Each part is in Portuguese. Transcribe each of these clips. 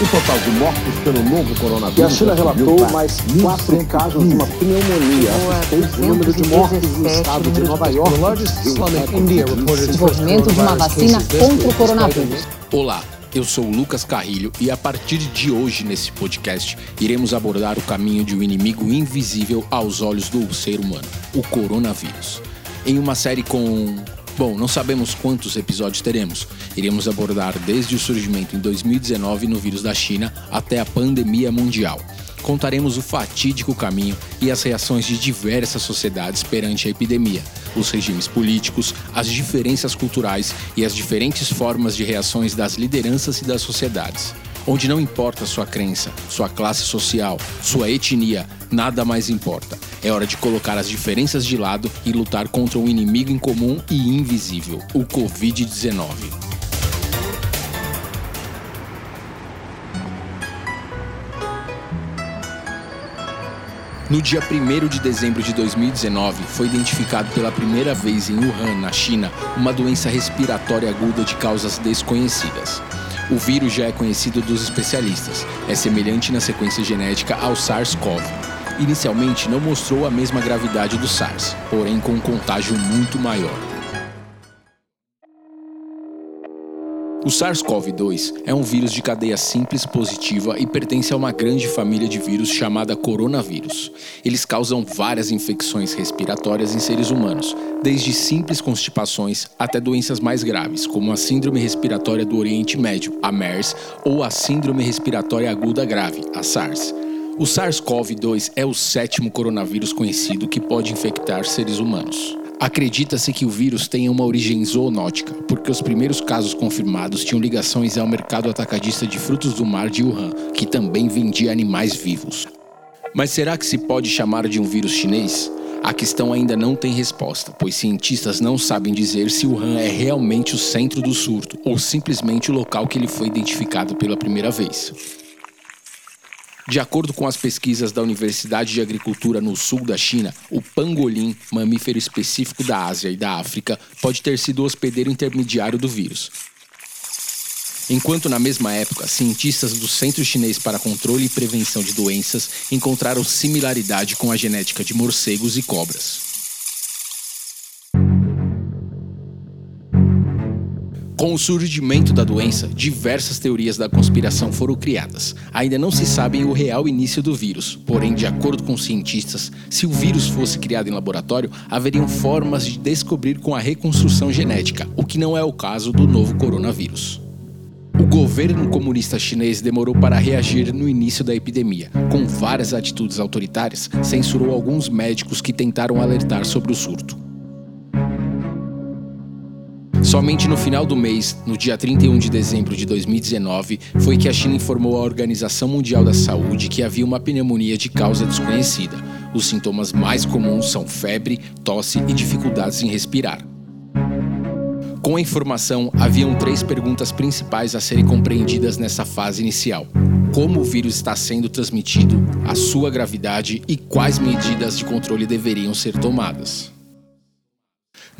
O total de mortes pelo novo coronavírus. E a China relatou mais quatro casos de uma pneumonia. O número de mortes no estado de Nova York. Desenvolvimento de uma vacina contra o coronavírus. Olá. Eu sou o Lucas Carrilho e a partir de hoje nesse podcast iremos abordar o caminho de um inimigo invisível aos olhos do ser humano, o coronavírus. Em uma série com Bom, não sabemos quantos episódios teremos. Iremos abordar desde o surgimento em 2019 no vírus da China até a pandemia mundial. Contaremos o fatídico caminho e as reações de diversas sociedades perante a epidemia, os regimes políticos, as diferenças culturais e as diferentes formas de reações das lideranças e das sociedades onde não importa sua crença, sua classe social, sua etnia, nada mais importa. É hora de colocar as diferenças de lado e lutar contra um inimigo em comum e invisível, o Covid-19. No dia 1 de dezembro de 2019, foi identificado pela primeira vez em Wuhan, na China, uma doença respiratória aguda de causas desconhecidas. O vírus já é conhecido dos especialistas. É semelhante na sequência genética ao SARS-CoV. Inicialmente não mostrou a mesma gravidade do SARS, porém com um contágio muito maior. O SARS-CoV-2 é um vírus de cadeia simples positiva e pertence a uma grande família de vírus chamada coronavírus. Eles causam várias infecções respiratórias em seres humanos, desde simples constipações até doenças mais graves, como a Síndrome Respiratória do Oriente Médio, a MERS, ou a Síndrome Respiratória Aguda Grave, a SARS. O SARS-CoV-2 é o sétimo coronavírus conhecido que pode infectar seres humanos. Acredita-se que o vírus tenha uma origem zoonótica, porque os primeiros casos confirmados tinham ligações ao mercado atacadista de frutos do mar de Wuhan, que também vendia animais vivos. Mas será que se pode chamar de um vírus chinês? A questão ainda não tem resposta, pois cientistas não sabem dizer se Wuhan é realmente o centro do surto ou simplesmente o local que ele foi identificado pela primeira vez. De acordo com as pesquisas da Universidade de Agricultura no sul da China, o pangolim, mamífero específico da Ásia e da África, pode ter sido o hospedeiro intermediário do vírus. Enquanto na mesma época, cientistas do Centro Chinês para Controle e Prevenção de Doenças encontraram similaridade com a genética de morcegos e cobras. Com o surgimento da doença, diversas teorias da conspiração foram criadas. Ainda não se sabe o real início do vírus, porém, de acordo com cientistas, se o vírus fosse criado em laboratório, haveriam formas de descobrir com a reconstrução genética, o que não é o caso do novo coronavírus. O governo comunista chinês demorou para reagir no início da epidemia. Com várias atitudes autoritárias, censurou alguns médicos que tentaram alertar sobre o surto. Somente no final do mês, no dia 31 de dezembro de 2019, foi que a China informou à Organização Mundial da Saúde que havia uma pneumonia de causa desconhecida. Os sintomas mais comuns são febre, tosse e dificuldades em respirar. Com a informação, haviam três perguntas principais a serem compreendidas nessa fase inicial: como o vírus está sendo transmitido, a sua gravidade e quais medidas de controle deveriam ser tomadas.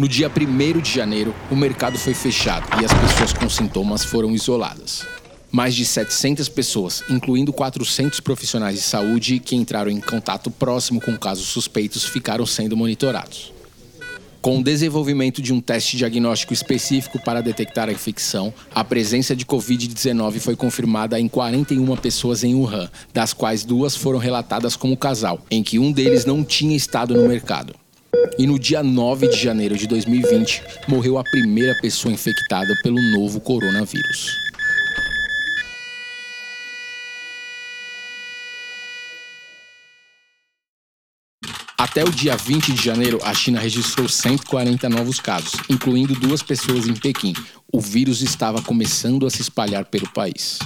No dia 1 de janeiro, o mercado foi fechado e as pessoas com sintomas foram isoladas. Mais de 700 pessoas, incluindo 400 profissionais de saúde que entraram em contato próximo com casos suspeitos, ficaram sendo monitorados. Com o desenvolvimento de um teste diagnóstico específico para detectar a infecção, a presença de Covid-19 foi confirmada em 41 pessoas em Wuhan, das quais duas foram relatadas como casal, em que um deles não tinha estado no mercado. E no dia 9 de janeiro de 2020, morreu a primeira pessoa infectada pelo novo coronavírus. Até o dia 20 de janeiro, a China registrou 140 novos casos, incluindo duas pessoas em Pequim. O vírus estava começando a se espalhar pelo país.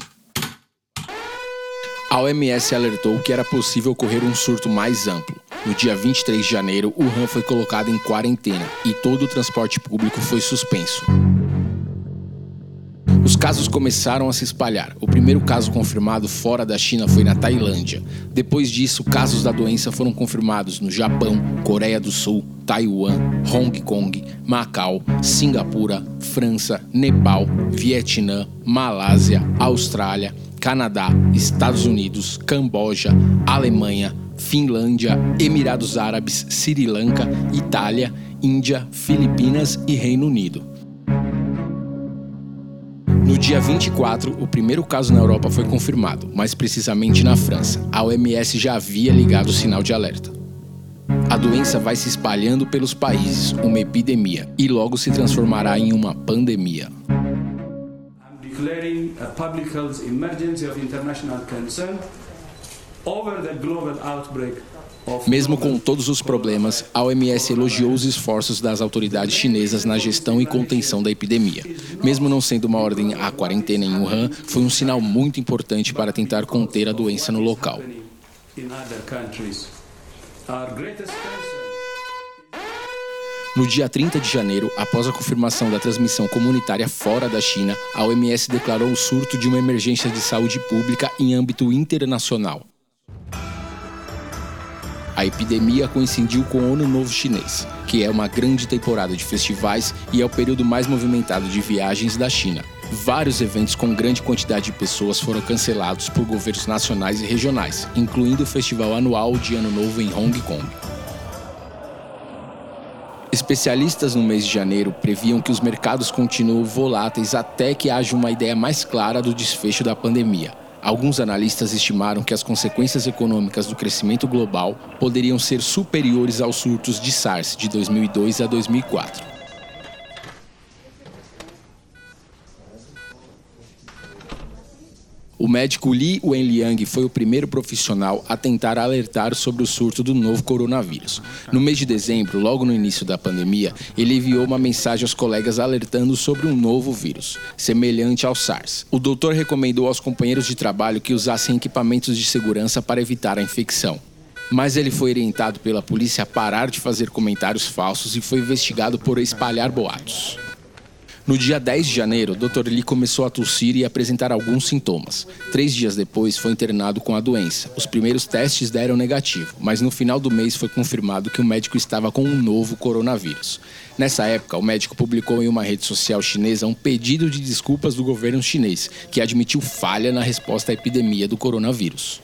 A OMS alertou que era possível ocorrer um surto mais amplo. No dia 23 de janeiro, Wuhan foi colocado em quarentena e todo o transporte público foi suspenso. Os casos começaram a se espalhar. O primeiro caso confirmado fora da China foi na Tailândia. Depois disso, casos da doença foram confirmados no Japão, Coreia do Sul, Taiwan, Hong Kong, Macau, Singapura, França, Nepal, Vietnã, Malásia, Austrália, Canadá, Estados Unidos, Camboja, Alemanha, Finlândia, Emirados Árabes, Sri Lanka, Itália, Índia, Filipinas e Reino Unido. No dia 24, o primeiro caso na Europa foi confirmado, mais precisamente na França. A OMS já havia ligado o sinal de alerta. A doença vai se espalhando pelos países, uma epidemia, e logo se transformará em uma pandemia. declaring a public health emergency of international concern mesmo com todos os problemas, a OMS elogiou os esforços das autoridades chinesas na gestão e contenção da epidemia. Mesmo não sendo uma ordem à quarentena em Wuhan, foi um sinal muito importante para tentar conter a doença no local. No dia 30 de janeiro, após a confirmação da transmissão comunitária fora da China, a OMS declarou o surto de uma emergência de saúde pública em âmbito internacional. A epidemia coincidiu com o Ano Novo Chinês, que é uma grande temporada de festivais e é o período mais movimentado de viagens da China. Vários eventos com grande quantidade de pessoas foram cancelados por governos nacionais e regionais, incluindo o festival anual de Ano Novo em Hong Kong. Especialistas no mês de janeiro previam que os mercados continuam voláteis até que haja uma ideia mais clara do desfecho da pandemia. Alguns analistas estimaram que as consequências econômicas do crescimento global poderiam ser superiores aos surtos de SARS de 2002 a 2004. O médico Li Wenliang foi o primeiro profissional a tentar alertar sobre o surto do novo coronavírus. No mês de dezembro, logo no início da pandemia, ele enviou uma mensagem aos colegas alertando sobre um novo vírus, semelhante ao SARS. O doutor recomendou aos companheiros de trabalho que usassem equipamentos de segurança para evitar a infecção mas ele foi orientado pela polícia a parar de fazer comentários falsos e foi investigado por espalhar boatos. No dia 10 de janeiro, Dr. Lee começou a tossir e apresentar alguns sintomas. Três dias depois, foi internado com a doença. Os primeiros testes deram negativo, mas no final do mês foi confirmado que o médico estava com um novo coronavírus. Nessa época, o médico publicou em uma rede social chinesa um pedido de desculpas do governo chinês, que admitiu falha na resposta à epidemia do coronavírus.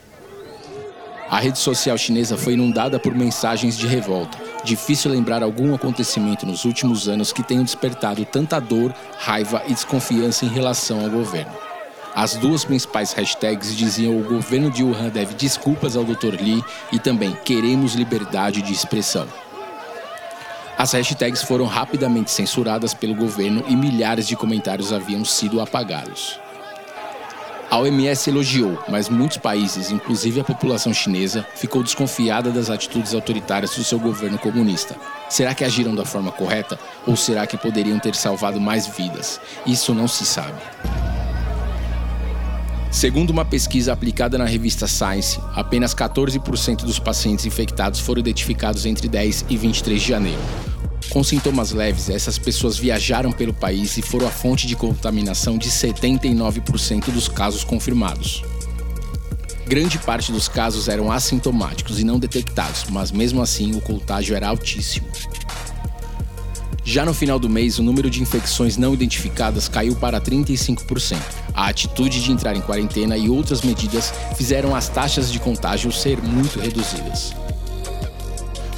A rede social chinesa foi inundada por mensagens de revolta Difícil lembrar algum acontecimento nos últimos anos que tenham despertado tanta dor, raiva e desconfiança em relação ao governo. As duas principais hashtags diziam o governo de Wuhan deve desculpas ao Dr. Li e também queremos liberdade de expressão. As hashtags foram rapidamente censuradas pelo governo e milhares de comentários haviam sido apagados. A OMS elogiou, mas muitos países, inclusive a população chinesa, ficou desconfiada das atitudes autoritárias do seu governo comunista. Será que agiram da forma correta ou será que poderiam ter salvado mais vidas? Isso não se sabe. Segundo uma pesquisa aplicada na revista Science, apenas 14% dos pacientes infectados foram identificados entre 10 e 23 de janeiro. Com sintomas leves, essas pessoas viajaram pelo país e foram a fonte de contaminação de 79% dos casos confirmados. Grande parte dos casos eram assintomáticos e não detectados, mas mesmo assim o contágio era altíssimo. Já no final do mês, o número de infecções não identificadas caiu para 35%. A atitude de entrar em quarentena e outras medidas fizeram as taxas de contágio ser muito reduzidas.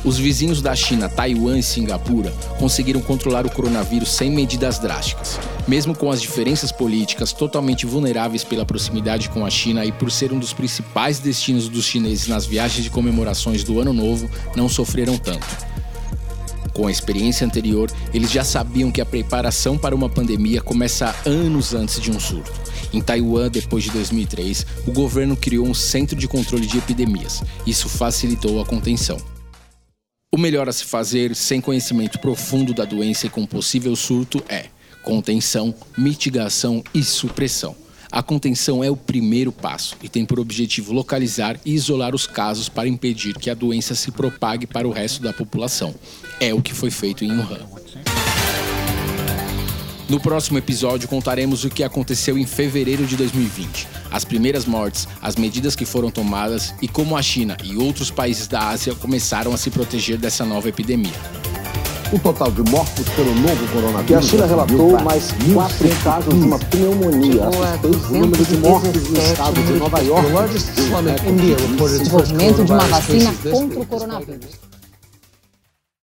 Os vizinhos da China, Taiwan e Singapura, conseguiram controlar o coronavírus sem medidas drásticas. Mesmo com as diferenças políticas totalmente vulneráveis pela proximidade com a China e por ser um dos principais destinos dos chineses nas viagens de comemorações do Ano Novo, não sofreram tanto. Com a experiência anterior, eles já sabiam que a preparação para uma pandemia começa anos antes de um surto. Em Taiwan, depois de 2003, o governo criou um centro de controle de epidemias. Isso facilitou a contenção. O melhor a se fazer sem conhecimento profundo da doença e com possível surto é contenção, mitigação e supressão. A contenção é o primeiro passo e tem por objetivo localizar e isolar os casos para impedir que a doença se propague para o resto da população. É o que foi feito em Wuhan. No próximo episódio contaremos o que aconteceu em fevereiro de 2020, as primeiras mortes, as medidas que foram tomadas e como a China e outros países da Ásia começaram a se proteger dessa nova epidemia. O total de mortos pelo novo coronavírus. E a China relatou mais quatro casos de uma pneumonia. Chegou a Assustei o número de mortos no 217 estado de Nova York. First Desenvolvimento de uma vacina contra o coronavírus.